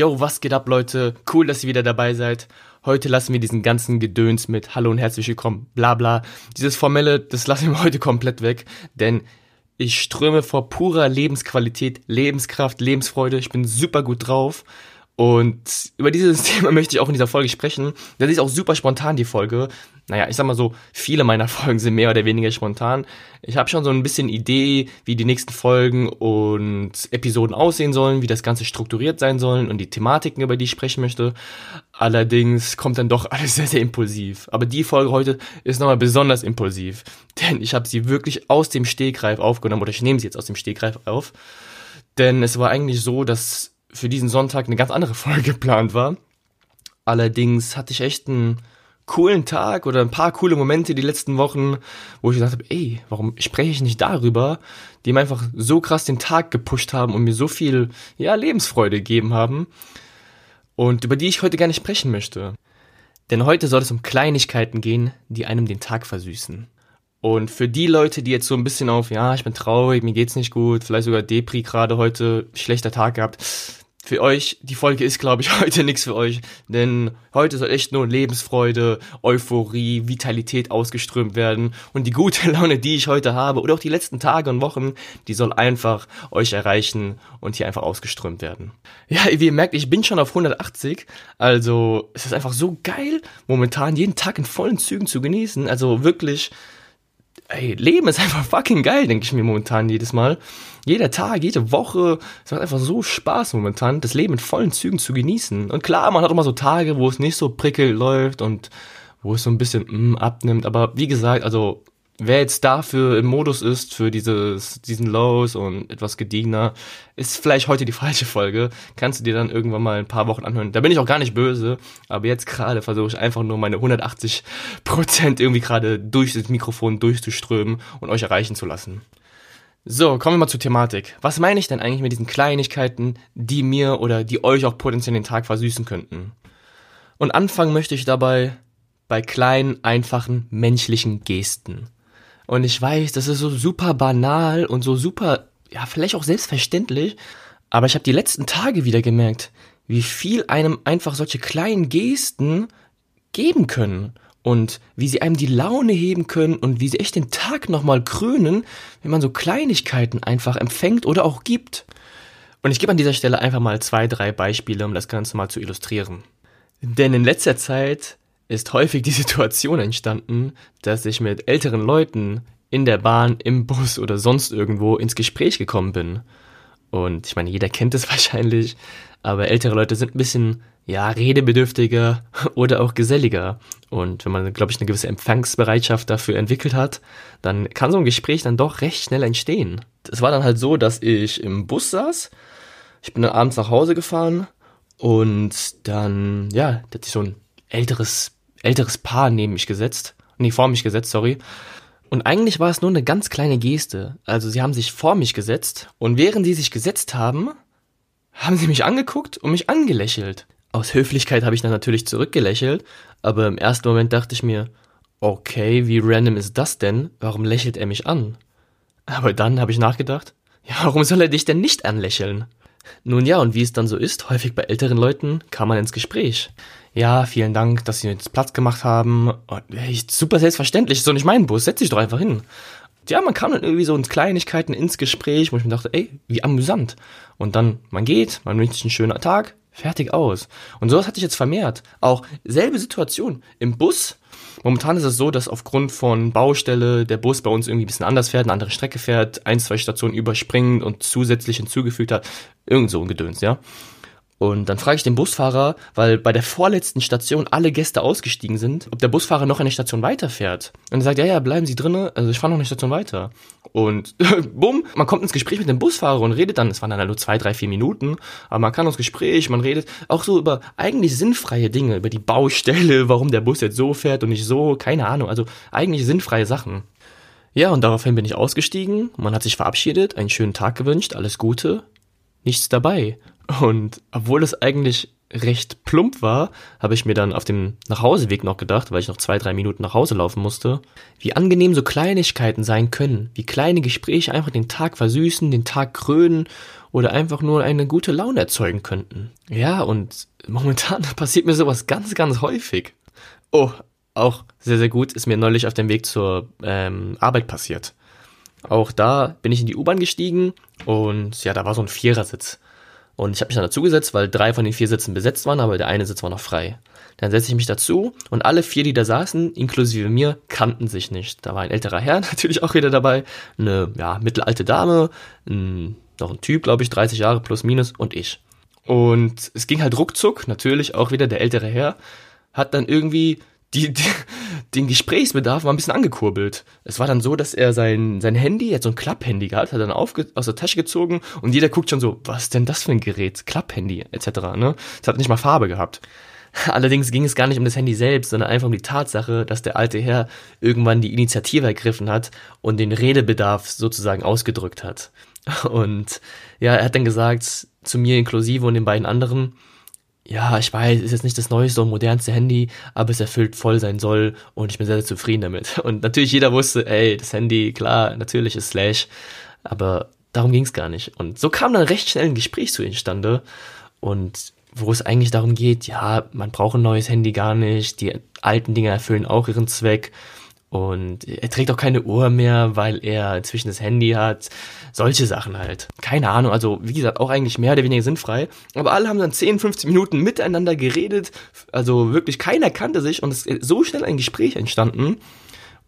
Yo, was geht ab, Leute? Cool, dass ihr wieder dabei seid. Heute lassen wir diesen ganzen Gedöns mit Hallo und herzlich willkommen, bla bla. Dieses Formelle, das lassen wir heute komplett weg, denn ich ströme vor purer Lebensqualität, Lebenskraft, Lebensfreude. Ich bin super gut drauf und über dieses Thema möchte ich auch in dieser Folge sprechen. Das ist auch super spontan, die Folge. Naja, ich sag mal so, viele meiner Folgen sind mehr oder weniger spontan. Ich habe schon so ein bisschen Idee, wie die nächsten Folgen und Episoden aussehen sollen, wie das Ganze strukturiert sein sollen und die Thematiken, über die ich sprechen möchte. Allerdings kommt dann doch alles sehr, sehr impulsiv. Aber die Folge heute ist nochmal besonders impulsiv. Denn ich habe sie wirklich aus dem Stegreif aufgenommen, oder ich nehme sie jetzt aus dem Stegreif auf. Denn es war eigentlich so, dass für diesen Sonntag eine ganz andere Folge geplant war. Allerdings hatte ich echt einen coolen Tag oder ein paar coole Momente die letzten Wochen, wo ich gedacht habe, ey, warum spreche ich nicht darüber, die mir einfach so krass den Tag gepusht haben und mir so viel, ja, Lebensfreude gegeben haben und über die ich heute gerne sprechen möchte. Denn heute soll es um Kleinigkeiten gehen, die einem den Tag versüßen. Und für die Leute, die jetzt so ein bisschen auf, ja, ich bin traurig, mir geht's nicht gut, vielleicht sogar Depri gerade heute, schlechter Tag gehabt, für euch, die Folge ist, glaube ich, heute nichts für euch, denn heute soll echt nur Lebensfreude, Euphorie, Vitalität ausgeströmt werden. Und die gute Laune, die ich heute habe oder auch die letzten Tage und Wochen, die soll einfach euch erreichen und hier einfach ausgeströmt werden. Ja, wie ihr merkt, ich bin schon auf 180, also es ist einfach so geil, momentan jeden Tag in vollen Zügen zu genießen, also wirklich ey, Leben ist einfach fucking geil, denke ich mir momentan jedes Mal. Jeder Tag, jede Woche, es macht einfach so Spaß momentan, das Leben in vollen Zügen zu genießen. Und klar, man hat auch mal so Tage, wo es nicht so prickel läuft und wo es so ein bisschen mm, abnimmt. Aber wie gesagt, also wer jetzt dafür im Modus ist, für dieses, diesen Lows und etwas gediegener, ist vielleicht heute die falsche Folge. Kannst du dir dann irgendwann mal ein paar Wochen anhören. Da bin ich auch gar nicht böse, aber jetzt gerade versuche ich einfach nur meine 180 Prozent irgendwie gerade durch das Mikrofon durchzuströmen und euch erreichen zu lassen. So, kommen wir mal zur Thematik. Was meine ich denn eigentlich mit diesen Kleinigkeiten, die mir oder die euch auch potenziell den Tag versüßen könnten? Und anfangen möchte ich dabei bei kleinen, einfachen, menschlichen Gesten. Und ich weiß, das ist so super banal und so super, ja, vielleicht auch selbstverständlich. Aber ich habe die letzten Tage wieder gemerkt, wie viel einem einfach solche kleinen Gesten geben können und wie sie einem die Laune heben können und wie sie echt den Tag nochmal krönen, wenn man so Kleinigkeiten einfach empfängt oder auch gibt. Und ich gebe an dieser Stelle einfach mal zwei, drei Beispiele, um das Ganze mal zu illustrieren. Denn in letzter Zeit ist häufig die Situation entstanden, dass ich mit älteren Leuten in der Bahn, im Bus oder sonst irgendwo ins Gespräch gekommen bin. Und ich meine, jeder kennt es wahrscheinlich, aber ältere Leute sind ein bisschen, ja, redebedürftiger oder auch geselliger. Und wenn man, glaube ich, eine gewisse Empfangsbereitschaft dafür entwickelt hat, dann kann so ein Gespräch dann doch recht schnell entstehen. Es war dann halt so, dass ich im Bus saß, ich bin dann abends nach Hause gefahren und dann, ja, da hat sich so ein älteres älteres Paar neben mich gesetzt. Nee, vor mich gesetzt, sorry. Und eigentlich war es nur eine ganz kleine Geste. Also sie haben sich vor mich gesetzt und während sie sich gesetzt haben, haben sie mich angeguckt und mich angelächelt. Aus Höflichkeit habe ich dann natürlich zurückgelächelt, aber im ersten Moment dachte ich mir, okay, wie random ist das denn? Warum lächelt er mich an? Aber dann habe ich nachgedacht, ja, warum soll er dich denn nicht anlächeln? Nun ja, und wie es dann so ist, häufig bei älteren Leuten kam man ins Gespräch ja, vielen Dank, dass Sie jetzt Platz gemacht haben. Und, hey, super selbstverständlich, ist doch nicht mein Bus, setz dich doch einfach hin. Ja, man kam dann irgendwie so in Kleinigkeiten ins Gespräch, wo ich mir dachte, ey, wie amüsant. Und dann, man geht, man wünscht sich einen schönen Tag, fertig aus. Und sowas hatte ich jetzt vermehrt. Auch selbe Situation im Bus. Momentan ist es so, dass aufgrund von Baustelle der Bus bei uns irgendwie ein bisschen anders fährt, eine andere Strecke fährt, ein, zwei Stationen überspringt und zusätzlich hinzugefügt hat. Irgend so ein Gedöns, ja. Und dann frage ich den Busfahrer, weil bei der vorletzten Station alle Gäste ausgestiegen sind, ob der Busfahrer noch eine Station weiterfährt. Und er sagt, ja, ja, bleiben Sie drinnen, also ich fahre noch eine Station weiter. Und bumm, man kommt ins Gespräch mit dem Busfahrer und redet dann, es waren dann nur zwei, drei, vier Minuten, aber man kann ins Gespräch, man redet auch so über eigentlich sinnfreie Dinge, über die Baustelle, warum der Bus jetzt so fährt und nicht so, keine Ahnung, also eigentlich sinnfreie Sachen. Ja, und daraufhin bin ich ausgestiegen, man hat sich verabschiedet, einen schönen Tag gewünscht, alles Gute, nichts dabei. Und obwohl es eigentlich recht plump war, habe ich mir dann auf dem Nachhauseweg noch gedacht, weil ich noch zwei, drei Minuten nach Hause laufen musste, wie angenehm so Kleinigkeiten sein können, wie kleine Gespräche einfach den Tag versüßen, den Tag krönen oder einfach nur eine gute Laune erzeugen könnten. Ja, und momentan passiert mir sowas ganz, ganz häufig. Oh, auch sehr, sehr gut ist mir neulich auf dem Weg zur ähm, Arbeit passiert. Auch da bin ich in die U-Bahn gestiegen und ja, da war so ein Vierersitz. Und ich habe mich dann dazugesetzt, weil drei von den vier Sitzen besetzt waren, aber der eine Sitz war noch frei. Dann setze ich mich dazu und alle vier, die da saßen, inklusive mir, kannten sich nicht. Da war ein älterer Herr natürlich auch wieder dabei, eine ja, mittelalte Dame, ein, noch ein Typ, glaube ich, 30 Jahre plus minus und ich. Und es ging halt ruckzuck, natürlich auch wieder der ältere Herr, hat dann irgendwie die, die, den Gesprächsbedarf war ein bisschen angekurbelt. Es war dann so, dass er sein, sein Handy, hat so ein Klapphandy gehabt, hat dann aufge, aus der Tasche gezogen und jeder guckt schon so, was ist denn das für ein Gerät? Klapphandy, etc. Ne? Es hat nicht mal Farbe gehabt. Allerdings ging es gar nicht um das Handy selbst, sondern einfach um die Tatsache, dass der alte Herr irgendwann die Initiative ergriffen hat und den Redebedarf sozusagen ausgedrückt hat. Und ja, er hat dann gesagt, zu mir inklusive und den beiden anderen, ja, ich weiß, ist jetzt nicht das neueste und modernste Handy, aber es erfüllt voll sein Soll und ich bin sehr, sehr zufrieden damit. Und natürlich jeder wusste, ey, das Handy, klar, natürlich ist Slash, aber darum ging es gar nicht. Und so kam dann recht schnell ein Gespräch zu instande und wo es eigentlich darum geht, ja, man braucht ein neues Handy gar nicht, die alten Dinge erfüllen auch ihren Zweck und er trägt auch keine Uhr mehr, weil er inzwischen das Handy hat. Solche Sachen halt. Keine Ahnung, also wie gesagt, auch eigentlich mehr oder weniger sinnfrei. Aber alle haben dann 10, 15 Minuten miteinander geredet. Also wirklich keiner kannte sich und es ist so schnell ein Gespräch entstanden.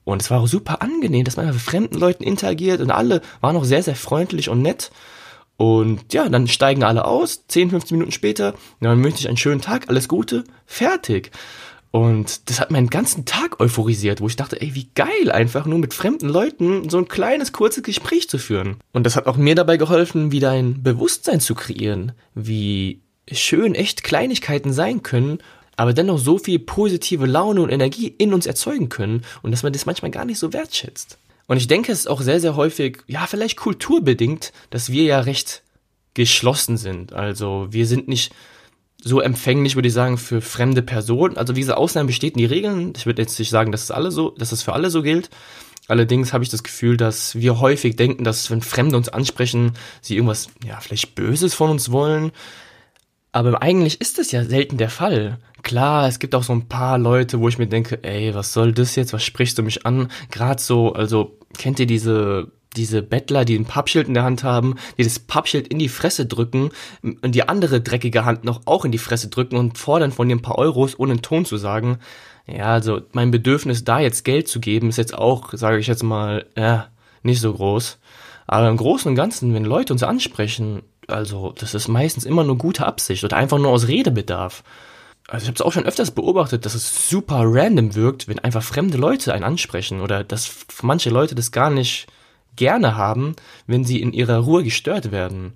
Und es war auch super angenehm, dass man mit fremden Leuten interagiert und alle waren auch sehr, sehr freundlich und nett. Und ja, dann steigen alle aus, 10, 15 Minuten später, dann wünsche ich einen schönen Tag, alles Gute, fertig. Und das hat meinen ganzen Tag euphorisiert, wo ich dachte, ey, wie geil, einfach nur mit fremden Leuten so ein kleines, kurzes Gespräch zu führen. Und das hat auch mir dabei geholfen, wieder ein Bewusstsein zu kreieren, wie schön echt Kleinigkeiten sein können, aber dennoch so viel positive Laune und Energie in uns erzeugen können und dass man das manchmal gar nicht so wertschätzt. Und ich denke, es ist auch sehr, sehr häufig, ja, vielleicht kulturbedingt, dass wir ja recht geschlossen sind. Also wir sind nicht so empfänglich, würde ich sagen, für fremde Personen. Also wie diese Ausnahmen bestätigen die Regeln. Ich würde jetzt nicht sagen, dass es alle so, dass es für alle so gilt. Allerdings habe ich das Gefühl, dass wir häufig denken, dass wenn Fremde uns ansprechen, sie irgendwas, ja, vielleicht Böses von uns wollen. Aber eigentlich ist das ja selten der Fall. Klar, es gibt auch so ein paar Leute, wo ich mir denke, ey, was soll das jetzt? Was sprichst du mich an? Gerade so, also kennt ihr diese diese Bettler, die ein Pappschild in der Hand haben, die das Pappschild in die Fresse drücken und die andere dreckige Hand noch auch in die Fresse drücken und fordern von dir ein paar Euros, ohne einen Ton zu sagen. Ja, also mein Bedürfnis, da jetzt Geld zu geben, ist jetzt auch, sage ich jetzt mal, ja, nicht so groß. Aber im Großen und Ganzen, wenn Leute uns ansprechen, also das ist meistens immer nur gute Absicht oder einfach nur aus Redebedarf. Also ich habe es auch schon öfters beobachtet, dass es super random wirkt, wenn einfach fremde Leute einen ansprechen oder dass manche Leute das gar nicht gerne haben, wenn sie in ihrer Ruhe gestört werden.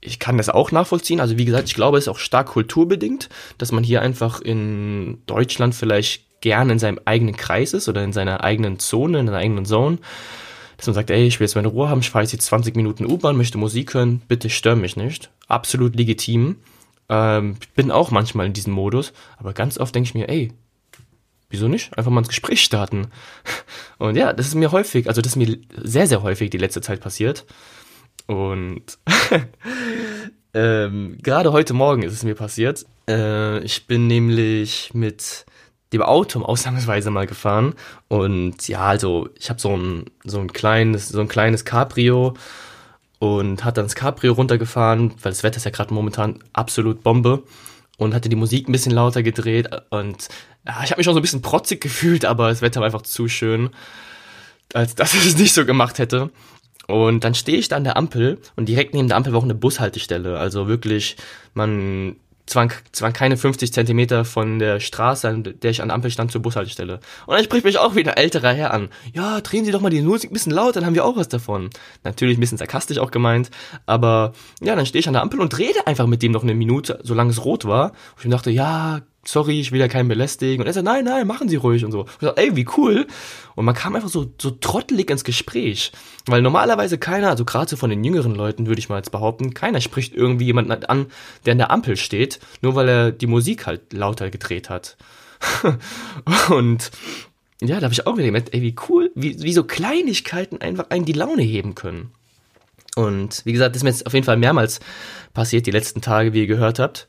Ich kann das auch nachvollziehen. Also wie gesagt, ich glaube, es ist auch stark kulturbedingt, dass man hier einfach in Deutschland vielleicht gerne in seinem eigenen Kreis ist oder in seiner eigenen Zone, in seiner eigenen Zone. Dass man sagt, ey, ich will jetzt meine Ruhe haben, ich fahre jetzt 20 Minuten U-Bahn, möchte Musik hören, bitte stör mich nicht. Absolut legitim. Ähm, bin auch manchmal in diesem Modus, aber ganz oft denke ich mir, ey, wieso nicht? Einfach mal ins Gespräch starten. Und ja, das ist mir häufig, also das ist mir sehr, sehr häufig die letzte Zeit passiert. Und ähm, gerade heute Morgen ist es mir passiert. Äh, ich bin nämlich mit dem Auto ausnahmsweise mal gefahren. Und ja, also ich habe so ein, so ein kleines, so ein kleines Cabrio und hat dann das Cabrio runtergefahren, weil das Wetter ist ja gerade momentan absolut Bombe und hatte die Musik ein bisschen lauter gedreht und ja, ich habe mich schon so ein bisschen protzig gefühlt, aber das Wetter war einfach zu schön, als dass ich es nicht so gemacht hätte. Und dann stehe ich da an der Ampel und direkt neben der Ampel war auch eine Bushaltestelle. Also wirklich, man zwar, zwar keine 50 Zentimeter von der Straße, an der ich an der Ampel stand, zur Bushaltestelle. Und dann spricht mich auch wieder älterer Herr an. Ja, drehen Sie doch mal die Musik ein bisschen laut, dann haben wir auch was davon. Natürlich ein bisschen sarkastisch auch gemeint, aber ja, dann stehe ich an der Ampel und rede einfach mit dem noch eine Minute, solange es rot war. Und ich dachte, ja, sorry, ich will ja keinen belästigen. Und er sagt, nein, nein, machen Sie ruhig und so. Und ich dachte, ey, wie cool. Und man kam einfach so, so trottelig ins Gespräch. Weil normalerweise keiner, also gerade so von den jüngeren Leuten, würde ich mal jetzt behaupten, keiner spricht irgendwie jemanden an, der in der Ampel steht, nur weil er die Musik halt lauter gedreht hat. und ja, da habe ich auch wieder gemerkt, ey, wie cool, wie, wie so Kleinigkeiten einfach einen die Laune heben können. Und wie gesagt, das ist mir jetzt auf jeden Fall mehrmals passiert, die letzten Tage, wie ihr gehört habt.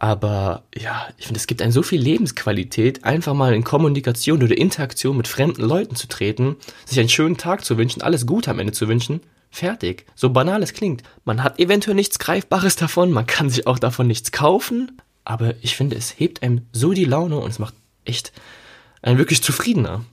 Aber ja, ich finde, es gibt einen so viel Lebensqualität, einfach mal in Kommunikation oder Interaktion mit fremden Leuten zu treten, sich einen schönen Tag zu wünschen, alles Gute am Ende zu wünschen. Fertig. So banal es klingt. Man hat eventuell nichts Greifbares davon, man kann sich auch davon nichts kaufen, aber ich finde, es hebt einem so die Laune und es macht echt einen wirklich zufriedener.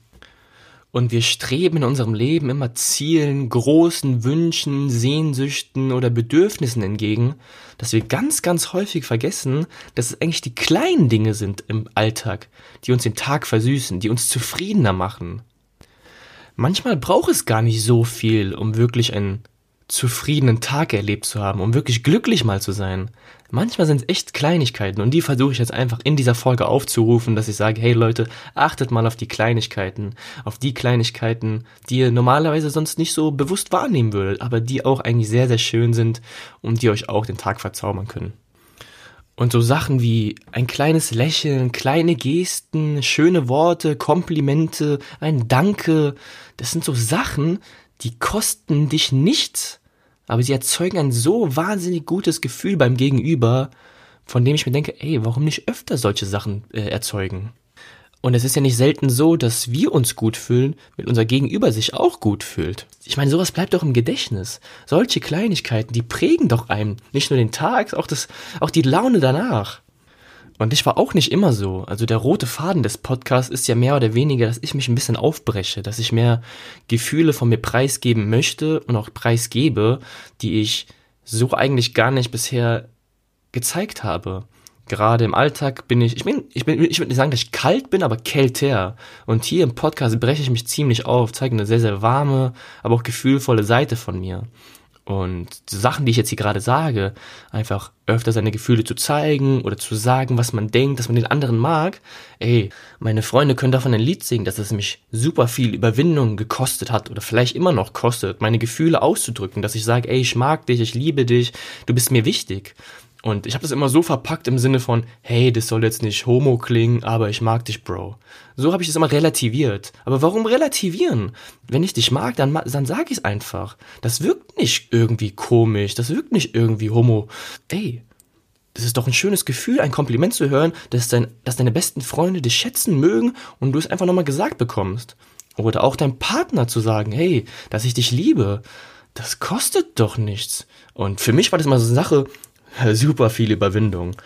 Und wir streben in unserem Leben immer Zielen, großen Wünschen, Sehnsüchten oder Bedürfnissen entgegen, dass wir ganz, ganz häufig vergessen, dass es eigentlich die kleinen Dinge sind im Alltag, die uns den Tag versüßen, die uns zufriedener machen. Manchmal braucht es gar nicht so viel, um wirklich ein zufriedenen Tag erlebt zu haben, um wirklich glücklich mal zu sein. Manchmal sind es echt Kleinigkeiten und die versuche ich jetzt einfach in dieser Folge aufzurufen, dass ich sage, hey Leute, achtet mal auf die Kleinigkeiten, auf die Kleinigkeiten, die ihr normalerweise sonst nicht so bewusst wahrnehmen würdet, aber die auch eigentlich sehr, sehr schön sind und die euch auch den Tag verzaubern können. Und so Sachen wie ein kleines Lächeln, kleine Gesten, schöne Worte, Komplimente, ein Danke, das sind so Sachen, die kosten dich nichts, aber sie erzeugen ein so wahnsinnig gutes Gefühl beim Gegenüber, von dem ich mir denke, ey, warum nicht öfter solche Sachen äh, erzeugen? Und es ist ja nicht selten so, dass wir uns gut fühlen, wenn unser Gegenüber sich auch gut fühlt. Ich meine, sowas bleibt doch im Gedächtnis. Solche Kleinigkeiten, die prägen doch einem nicht nur den Tag, auch das, auch die Laune danach. Und ich war auch nicht immer so. Also der rote Faden des Podcasts ist ja mehr oder weniger, dass ich mich ein bisschen aufbreche, dass ich mehr Gefühle von mir preisgeben möchte und auch preisgebe, die ich so eigentlich gar nicht bisher gezeigt habe. Gerade im Alltag bin ich, ich bin, ich bin, ich würde nicht sagen, dass ich kalt bin, aber kälter. Und hier im Podcast breche ich mich ziemlich auf, zeige eine sehr, sehr warme, aber auch gefühlvolle Seite von mir. Und Sachen, die ich jetzt hier gerade sage, einfach öfter seine Gefühle zu zeigen oder zu sagen, was man denkt, dass man den anderen mag. Ey, meine Freunde können davon ein Lied singen, dass es mich super viel Überwindung gekostet hat oder vielleicht immer noch kostet, meine Gefühle auszudrücken, dass ich sage, ey, ich mag dich, ich liebe dich, du bist mir wichtig. Und ich habe das immer so verpackt im Sinne von, hey, das soll jetzt nicht homo klingen, aber ich mag dich, Bro. So habe ich es immer relativiert. Aber warum relativieren? Wenn ich dich mag, dann, dann sag ich es einfach. Das wirkt nicht irgendwie komisch, das wirkt nicht irgendwie homo. Ey, das ist doch ein schönes Gefühl, ein Kompliment zu hören, dass, dein, dass deine besten Freunde dich schätzen mögen und du es einfach nochmal gesagt bekommst. Oder auch deinem Partner zu sagen, hey, dass ich dich liebe. Das kostet doch nichts. Und für mich war das immer so eine Sache, super viel Überwindung.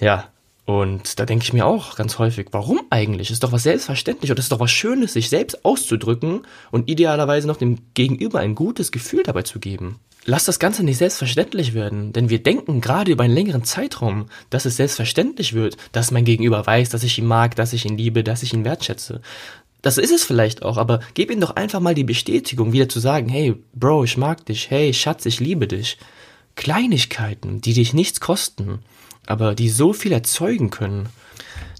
Ja, und da denke ich mir auch ganz häufig, warum eigentlich? Ist doch was selbstverständlich und ist doch was Schönes, sich selbst auszudrücken und idealerweise noch dem Gegenüber ein gutes Gefühl dabei zu geben. Lass das Ganze nicht selbstverständlich werden, denn wir denken gerade über einen längeren Zeitraum, dass es selbstverständlich wird, dass mein Gegenüber weiß, dass ich ihn mag, dass ich ihn liebe, dass ich ihn wertschätze. Das ist es vielleicht auch, aber gib ihm doch einfach mal die Bestätigung, wieder zu sagen, hey, Bro, ich mag dich, hey, Schatz, ich liebe dich. Kleinigkeiten, die dich nichts kosten, aber die so viel erzeugen können.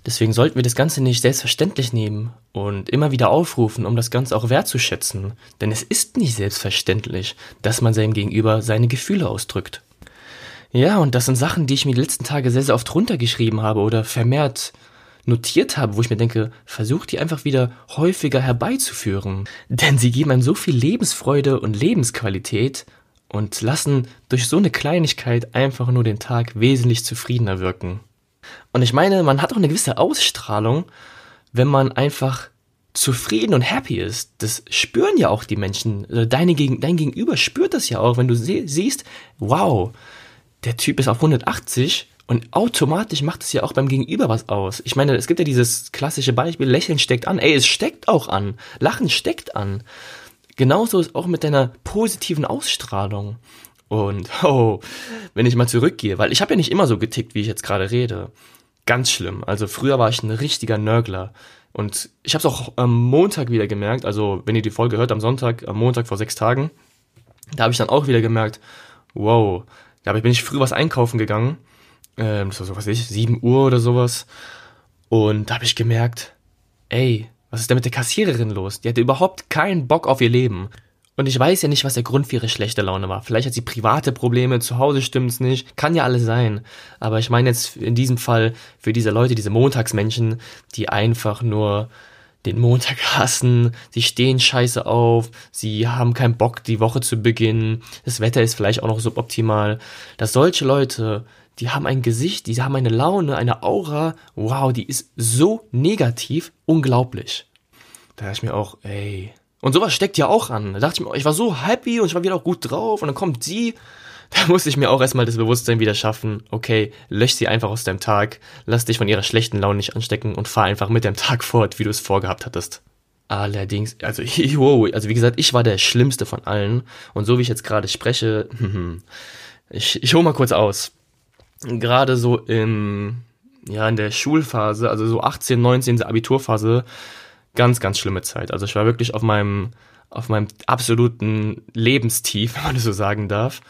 Deswegen sollten wir das Ganze nicht selbstverständlich nehmen und immer wieder aufrufen, um das Ganze auch wertzuschätzen. Denn es ist nicht selbstverständlich, dass man seinem Gegenüber seine Gefühle ausdrückt. Ja, und das sind Sachen, die ich mir die letzten Tage sehr, sehr oft runtergeschrieben habe oder vermehrt notiert habe, wo ich mir denke, versucht die einfach wieder häufiger herbeizuführen. Denn sie geben einem so viel Lebensfreude und Lebensqualität und lassen durch so eine Kleinigkeit einfach nur den Tag wesentlich zufriedener wirken. Und ich meine, man hat auch eine gewisse Ausstrahlung, wenn man einfach zufrieden und happy ist. Das spüren ja auch die Menschen. Also deine dein Gegenüber spürt das ja auch, wenn du sie siehst, wow, der Typ ist auf 180 und automatisch macht es ja auch beim Gegenüber was aus. Ich meine, es gibt ja dieses klassische Beispiel, Lächeln steckt an. Ey, es steckt auch an. Lachen steckt an genauso ist auch mit deiner positiven Ausstrahlung. Und oh, wenn ich mal zurückgehe, weil ich habe ja nicht immer so getickt, wie ich jetzt gerade rede. Ganz schlimm. Also früher war ich ein richtiger Nörgler. Und ich habe es auch am Montag wieder gemerkt, also wenn ihr die Folge hört, am Sonntag, am Montag vor sechs Tagen, da habe ich dann auch wieder gemerkt, wow, da bin ich früh was einkaufen gegangen, ähm, das war so, was weiß ich, sieben Uhr oder sowas, und da habe ich gemerkt, ey, was ist denn mit der Kassiererin los? Die hatte überhaupt keinen Bock auf ihr Leben. Und ich weiß ja nicht, was der Grund für ihre schlechte Laune war. Vielleicht hat sie private Probleme, zu Hause stimmt's nicht, kann ja alles sein. Aber ich meine jetzt in diesem Fall für diese Leute, diese Montagsmenschen, die einfach nur den Montag hassen, sie stehen scheiße auf, sie haben keinen Bock, die Woche zu beginnen, das Wetter ist vielleicht auch noch suboptimal, dass solche Leute, die haben ein Gesicht, die haben eine Laune, eine Aura, wow, die ist so negativ, unglaublich. Da dachte ich mir auch, ey, und sowas steckt ja auch an. Da dachte ich mir, ich war so happy und ich war wieder auch gut drauf und dann kommt sie. Da musste ich mir auch erstmal das Bewusstsein wieder schaffen. Okay, lösch sie einfach aus deinem Tag, lass dich von ihrer schlechten Laune nicht anstecken und fahr einfach mit dem Tag fort, wie du es vorgehabt hattest. Allerdings, also, wow, also wie gesagt, ich war der Schlimmste von allen. Und so wie ich jetzt gerade spreche, ich, ich hole mal kurz aus. Gerade so in, ja, in der Schulphase, also so 18, 19, Abiturphase, ganz, ganz schlimme Zeit. Also ich war wirklich auf meinem, auf meinem absoluten Lebenstief, wenn man das so sagen darf.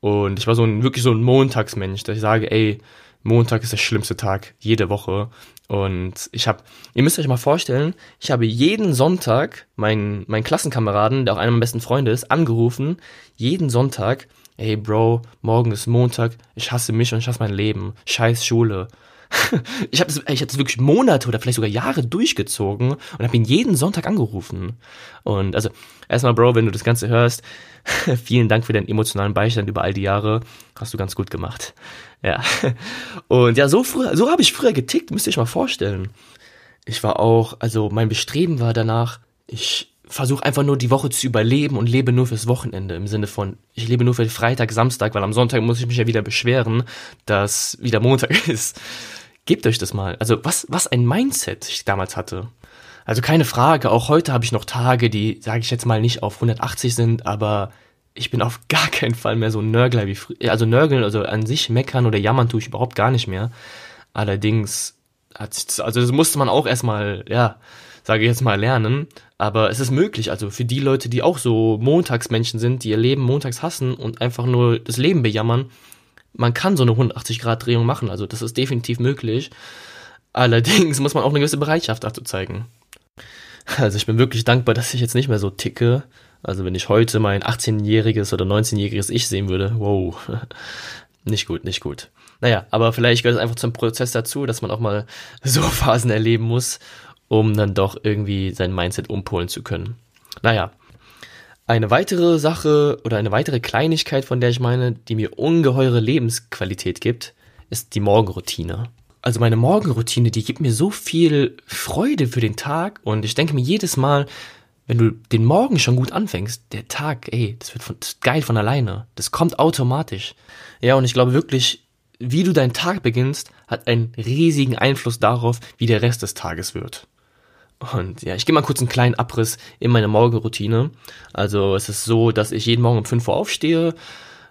Und ich war so ein, wirklich so ein Montagsmensch, dass ich sage, ey, Montag ist der schlimmste Tag, jede Woche. Und ich habe, ihr müsst euch mal vorstellen, ich habe jeden Sonntag meinen, meinen Klassenkameraden, der auch einer meiner besten Freunde ist, angerufen, jeden Sonntag, ey Bro, morgen ist Montag, ich hasse mich und ich hasse mein Leben, scheiß Schule, ich habe das, hab das wirklich Monate oder vielleicht sogar Jahre durchgezogen und habe ihn jeden Sonntag angerufen. Und also erstmal, Bro, wenn du das Ganze hörst, vielen Dank für deinen emotionalen Beistand über all die Jahre. Hast du ganz gut gemacht. Ja. Und ja, so früher, so habe ich früher getickt, müsst ihr euch mal vorstellen. Ich war auch, also mein Bestreben war danach, ich versuche einfach nur die Woche zu überleben und lebe nur fürs Wochenende im Sinne von, ich lebe nur für Freitag, Samstag, weil am Sonntag muss ich mich ja wieder beschweren, dass wieder Montag ist. Gebt euch das mal. Also was, was ein Mindset ich damals hatte. Also keine Frage, auch heute habe ich noch Tage, die, sage ich jetzt mal, nicht auf 180 sind, aber ich bin auf gar keinen Fall mehr so ein Nörgler wie früher. Also nörgeln, also an sich meckern oder jammern tue ich überhaupt gar nicht mehr. Allerdings hat sich, also das musste man auch erstmal, ja, sage ich jetzt mal, lernen. Aber es ist möglich, also für die Leute, die auch so Montagsmenschen sind, die ihr Leben montags hassen und einfach nur das Leben bejammern, man kann so eine 180-Grad-Drehung machen, also das ist definitiv möglich. Allerdings muss man auch eine gewisse Bereitschaft dazu zeigen. Also ich bin wirklich dankbar, dass ich jetzt nicht mehr so ticke. Also wenn ich heute mein 18-jähriges oder 19-jähriges Ich sehen würde, wow, nicht gut, nicht gut. Naja, aber vielleicht gehört es einfach zum Prozess dazu, dass man auch mal so Phasen erleben muss, um dann doch irgendwie sein Mindset umpolen zu können. Naja, eine weitere Sache oder eine weitere Kleinigkeit, von der ich meine, die mir ungeheure Lebensqualität gibt, ist die Morgenroutine. Also meine Morgenroutine, die gibt mir so viel Freude für den Tag und ich denke mir jedes Mal, wenn du den Morgen schon gut anfängst, der Tag, ey, das wird von, das geil von alleine. Das kommt automatisch. Ja, und ich glaube wirklich, wie du deinen Tag beginnst, hat einen riesigen Einfluss darauf, wie der Rest des Tages wird. Und ja, ich gebe mal kurz einen kleinen Abriss in meine Morgenroutine. Also es ist so, dass ich jeden Morgen um 5 Uhr aufstehe,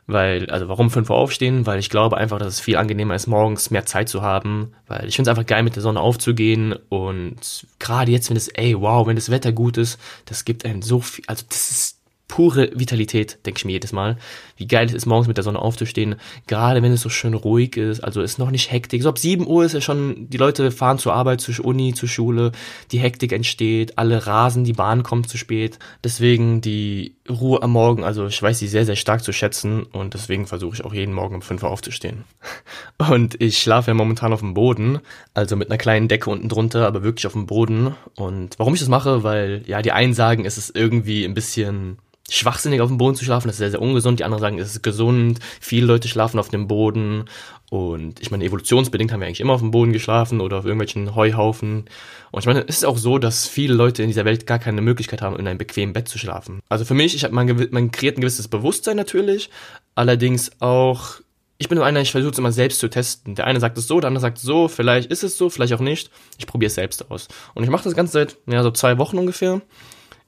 weil, also warum 5 Uhr aufstehen? Weil ich glaube einfach, dass es viel angenehmer ist, morgens mehr Zeit zu haben, weil ich finde es einfach geil, mit der Sonne aufzugehen und gerade jetzt, wenn es, ey, wow, wenn das Wetter gut ist, das gibt einem so viel, also das ist pure Vitalität, denke ich mir jedes Mal. Wie geil es ist, morgens mit der Sonne aufzustehen, gerade wenn es so schön ruhig ist, also ist noch nicht Hektik. So ab 7 Uhr ist ja schon, die Leute fahren zur Arbeit, zur Uni, zur Schule, die Hektik entsteht, alle rasen, die Bahn kommt zu spät. Deswegen die Ruhe am Morgen, also ich weiß sie sehr, sehr stark zu schätzen und deswegen versuche ich auch jeden Morgen um 5 Uhr aufzustehen. Und ich schlafe ja momentan auf dem Boden, also mit einer kleinen Decke unten drunter, aber wirklich auf dem Boden. Und warum ich das mache, weil ja, die einen sagen, es ist irgendwie ein bisschen schwachsinnig auf dem Boden zu schlafen, das ist sehr, sehr ungesund. Die anderen sagen, es ist gesund. Viele Leute schlafen auf dem Boden. Und ich meine, evolutionsbedingt haben wir eigentlich immer auf dem Boden geschlafen oder auf irgendwelchen Heuhaufen. Und ich meine, es ist auch so, dass viele Leute in dieser Welt gar keine Möglichkeit haben, in einem bequemen Bett zu schlafen. Also für mich, ich habe man, man kreiert ein gewisses Bewusstsein natürlich, allerdings auch ich bin nur einer, ich versuche es immer selbst zu testen. Der eine sagt es so, der andere sagt es so, vielleicht ist es so, vielleicht auch nicht. Ich probiere es selbst aus. Und ich mache das Ganze seit ja, so zwei Wochen ungefähr.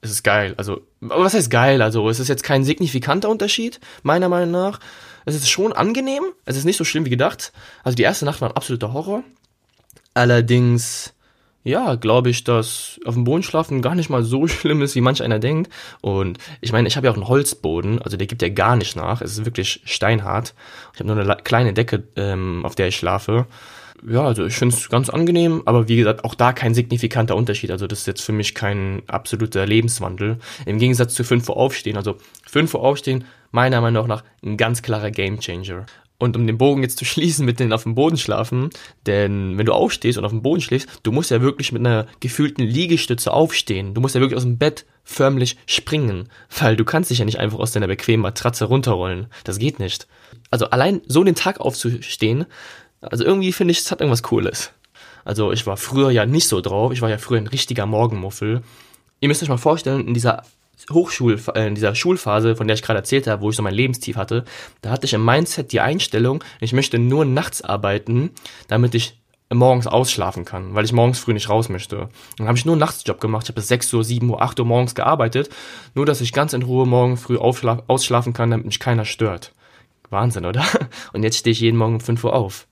es ist geil. Also, aber was heißt geil? Also, es ist jetzt kein signifikanter Unterschied, meiner Meinung nach. Es ist schon angenehm. Es ist nicht so schlimm wie gedacht. Also, die erste Nacht war ein absoluter Horror. Allerdings, ja, glaube ich, dass auf dem Boden schlafen gar nicht mal so schlimm ist, wie manch einer denkt. Und ich meine, ich habe ja auch einen Holzboden, also der gibt ja gar nicht nach. Es ist wirklich steinhart. Ich habe nur eine kleine Decke, ähm, auf der ich schlafe ja, also ich finde es ganz angenehm, aber wie gesagt, auch da kein signifikanter Unterschied. Also das ist jetzt für mich kein absoluter Lebenswandel. Im Gegensatz zu 5 Uhr aufstehen. Also 5 Uhr aufstehen, meiner Meinung nach ein ganz klarer Gamechanger. Und um den Bogen jetzt zu schließen mit den auf dem Boden schlafen, denn wenn du aufstehst und auf dem Boden schläfst, du musst ja wirklich mit einer gefühlten Liegestütze aufstehen. Du musst ja wirklich aus dem Bett förmlich springen, weil du kannst dich ja nicht einfach aus deiner bequemen Matratze runterrollen. Das geht nicht. Also allein so den Tag aufzustehen, also irgendwie finde ich, es hat irgendwas Cooles. Also ich war früher ja nicht so drauf. Ich war ja früher ein richtiger Morgenmuffel. Ihr müsst euch mal vorstellen, in dieser Hochschul, äh, in dieser Schulphase, von der ich gerade erzählt habe, wo ich so mein Lebenstief hatte, da hatte ich im Mindset die Einstellung, ich möchte nur nachts arbeiten, damit ich morgens ausschlafen kann, weil ich morgens früh nicht raus möchte. Dann habe ich nur einen Nachtsjob gemacht. Ich habe bis 6 Uhr, 7 Uhr, 8 Uhr morgens gearbeitet, nur dass ich ganz in Ruhe morgen früh ausschlafen kann, damit mich keiner stört. Wahnsinn, oder? Und jetzt stehe ich jeden Morgen um 5 Uhr auf.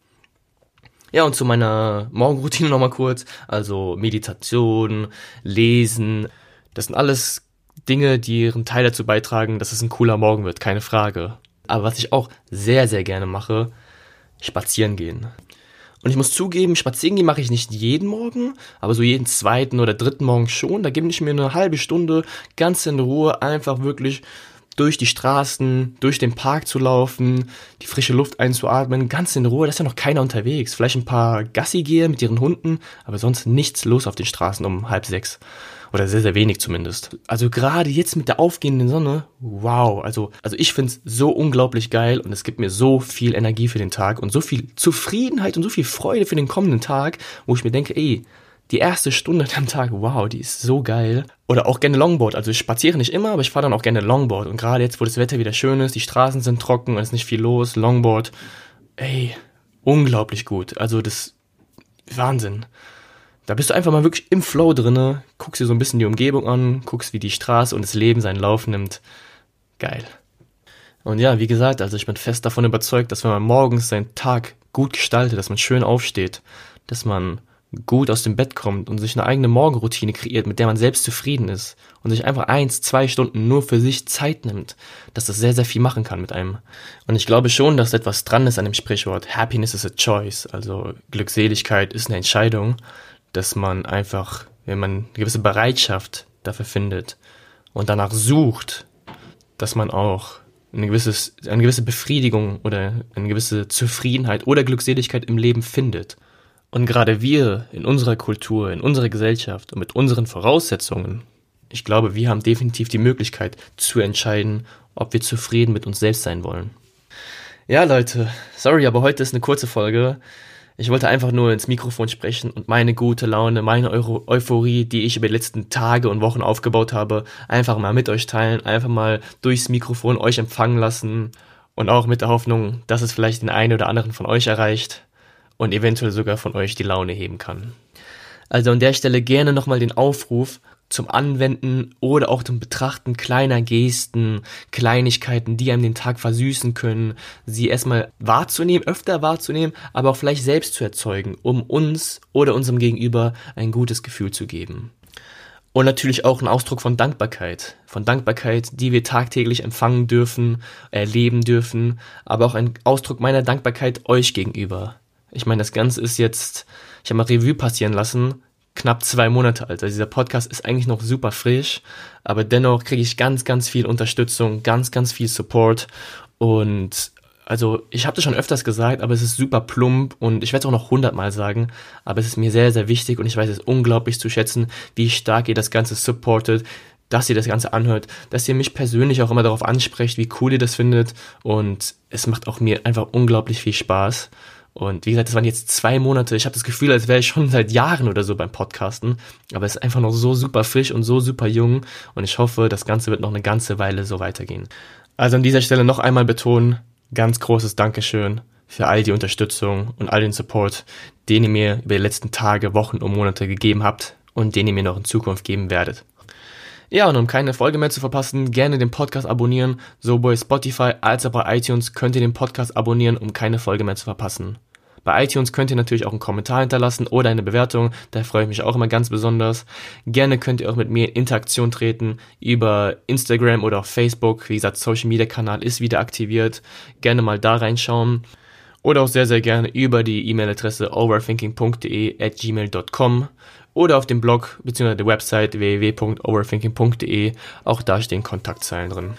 Ja, und zu meiner Morgenroutine nochmal kurz. Also Meditation, Lesen, das sind alles Dinge, die ihren Teil dazu beitragen, dass es ein cooler Morgen wird, keine Frage. Aber was ich auch sehr, sehr gerne mache, spazieren gehen. Und ich muss zugeben, spazieren gehen mache ich nicht jeden Morgen, aber so jeden zweiten oder dritten Morgen schon. Da gebe ich mir eine halbe Stunde ganz in Ruhe einfach wirklich durch die Straßen, durch den Park zu laufen, die frische Luft einzuatmen, ganz in Ruhe, da ist ja noch keiner unterwegs. Vielleicht ein paar Gassi-Geher mit ihren Hunden, aber sonst nichts los auf den Straßen um halb sechs. Oder sehr, sehr wenig zumindest. Also gerade jetzt mit der aufgehenden Sonne, wow. Also, also ich find's so unglaublich geil und es gibt mir so viel Energie für den Tag und so viel Zufriedenheit und so viel Freude für den kommenden Tag, wo ich mir denke, ey, die erste Stunde am Tag, wow, die ist so geil. Oder auch gerne Longboard. Also ich spaziere nicht immer, aber ich fahre dann auch gerne Longboard. Und gerade jetzt, wo das Wetter wieder schön ist, die Straßen sind trocken es ist nicht viel los, Longboard, ey, unglaublich gut. Also das Wahnsinn. Da bist du einfach mal wirklich im Flow drinne, guckst dir so ein bisschen die Umgebung an, guckst, wie die Straße und das Leben seinen Lauf nimmt. Geil. Und ja, wie gesagt, also ich bin fest davon überzeugt, dass wenn man morgens seinen Tag gut gestaltet, dass man schön aufsteht, dass man gut aus dem Bett kommt und sich eine eigene Morgenroutine kreiert, mit der man selbst zufrieden ist und sich einfach eins, zwei Stunden nur für sich Zeit nimmt, dass das sehr, sehr viel machen kann mit einem. Und ich glaube schon, dass etwas dran ist an dem Sprichwort Happiness is a choice, also Glückseligkeit ist eine Entscheidung, dass man einfach, wenn man eine gewisse Bereitschaft dafür findet und danach sucht, dass man auch eine, gewisses, eine gewisse Befriedigung oder eine gewisse Zufriedenheit oder Glückseligkeit im Leben findet. Und gerade wir in unserer Kultur, in unserer Gesellschaft und mit unseren Voraussetzungen, ich glaube, wir haben definitiv die Möglichkeit zu entscheiden, ob wir zufrieden mit uns selbst sein wollen. Ja, Leute, sorry, aber heute ist eine kurze Folge. Ich wollte einfach nur ins Mikrofon sprechen und meine gute Laune, meine Euro Euphorie, die ich über die letzten Tage und Wochen aufgebaut habe, einfach mal mit euch teilen, einfach mal durchs Mikrofon euch empfangen lassen und auch mit der Hoffnung, dass es vielleicht den einen oder anderen von euch erreicht und eventuell sogar von euch die Laune heben kann. Also an der Stelle gerne nochmal den Aufruf zum Anwenden oder auch zum Betrachten kleiner Gesten, Kleinigkeiten, die einem den Tag versüßen können, sie erstmal wahrzunehmen, öfter wahrzunehmen, aber auch vielleicht selbst zu erzeugen, um uns oder unserem Gegenüber ein gutes Gefühl zu geben. Und natürlich auch ein Ausdruck von Dankbarkeit, von Dankbarkeit, die wir tagtäglich empfangen dürfen, erleben dürfen, aber auch ein Ausdruck meiner Dankbarkeit euch gegenüber, ich meine, das Ganze ist jetzt, ich habe mal Revue passieren lassen, knapp zwei Monate alt. Also dieser Podcast ist eigentlich noch super frisch, aber dennoch kriege ich ganz, ganz viel Unterstützung, ganz, ganz viel Support und also ich habe das schon öfters gesagt, aber es ist super plump und ich werde es auch noch hundertmal sagen, aber es ist mir sehr, sehr wichtig und ich weiß es unglaublich zu schätzen, wie stark ihr das Ganze supportet, dass ihr das Ganze anhört, dass ihr mich persönlich auch immer darauf ansprecht, wie cool ihr das findet und es macht auch mir einfach unglaublich viel Spaß. Und wie gesagt, das waren jetzt zwei Monate. Ich habe das Gefühl, als wäre ich schon seit Jahren oder so beim Podcasten. Aber es ist einfach noch so super frisch und so super jung. Und ich hoffe, das Ganze wird noch eine ganze Weile so weitergehen. Also an dieser Stelle noch einmal betonen, ganz großes Dankeschön für all die Unterstützung und all den Support, den ihr mir über die letzten Tage, Wochen und Monate gegeben habt und den ihr mir noch in Zukunft geben werdet. Ja, und um keine Folge mehr zu verpassen, gerne den Podcast abonnieren. So bei Spotify als auch bei iTunes könnt ihr den Podcast abonnieren, um keine Folge mehr zu verpassen. Bei iTunes könnt ihr natürlich auch einen Kommentar hinterlassen oder eine Bewertung, da freue ich mich auch immer ganz besonders. Gerne könnt ihr auch mit mir in Interaktion treten über Instagram oder auf Facebook. Wie gesagt, Social Media Kanal ist wieder aktiviert. Gerne mal da reinschauen. Oder auch sehr, sehr gerne über die E-Mail-Adresse overthinking.de at gmail.com oder auf dem Blog bzw. der Website www.overthinking.de. Auch da stehen Kontaktzeilen drin.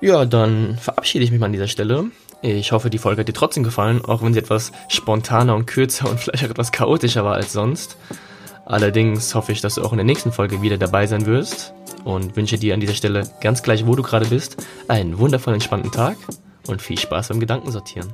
Ja, dann verabschiede ich mich mal an dieser Stelle. Ich hoffe, die Folge hat dir trotzdem gefallen, auch wenn sie etwas spontaner und kürzer und vielleicht auch etwas chaotischer war als sonst. Allerdings hoffe ich, dass du auch in der nächsten Folge wieder dabei sein wirst und wünsche dir an dieser Stelle ganz gleich, wo du gerade bist, einen wundervollen entspannten Tag und viel Spaß beim Gedankensortieren.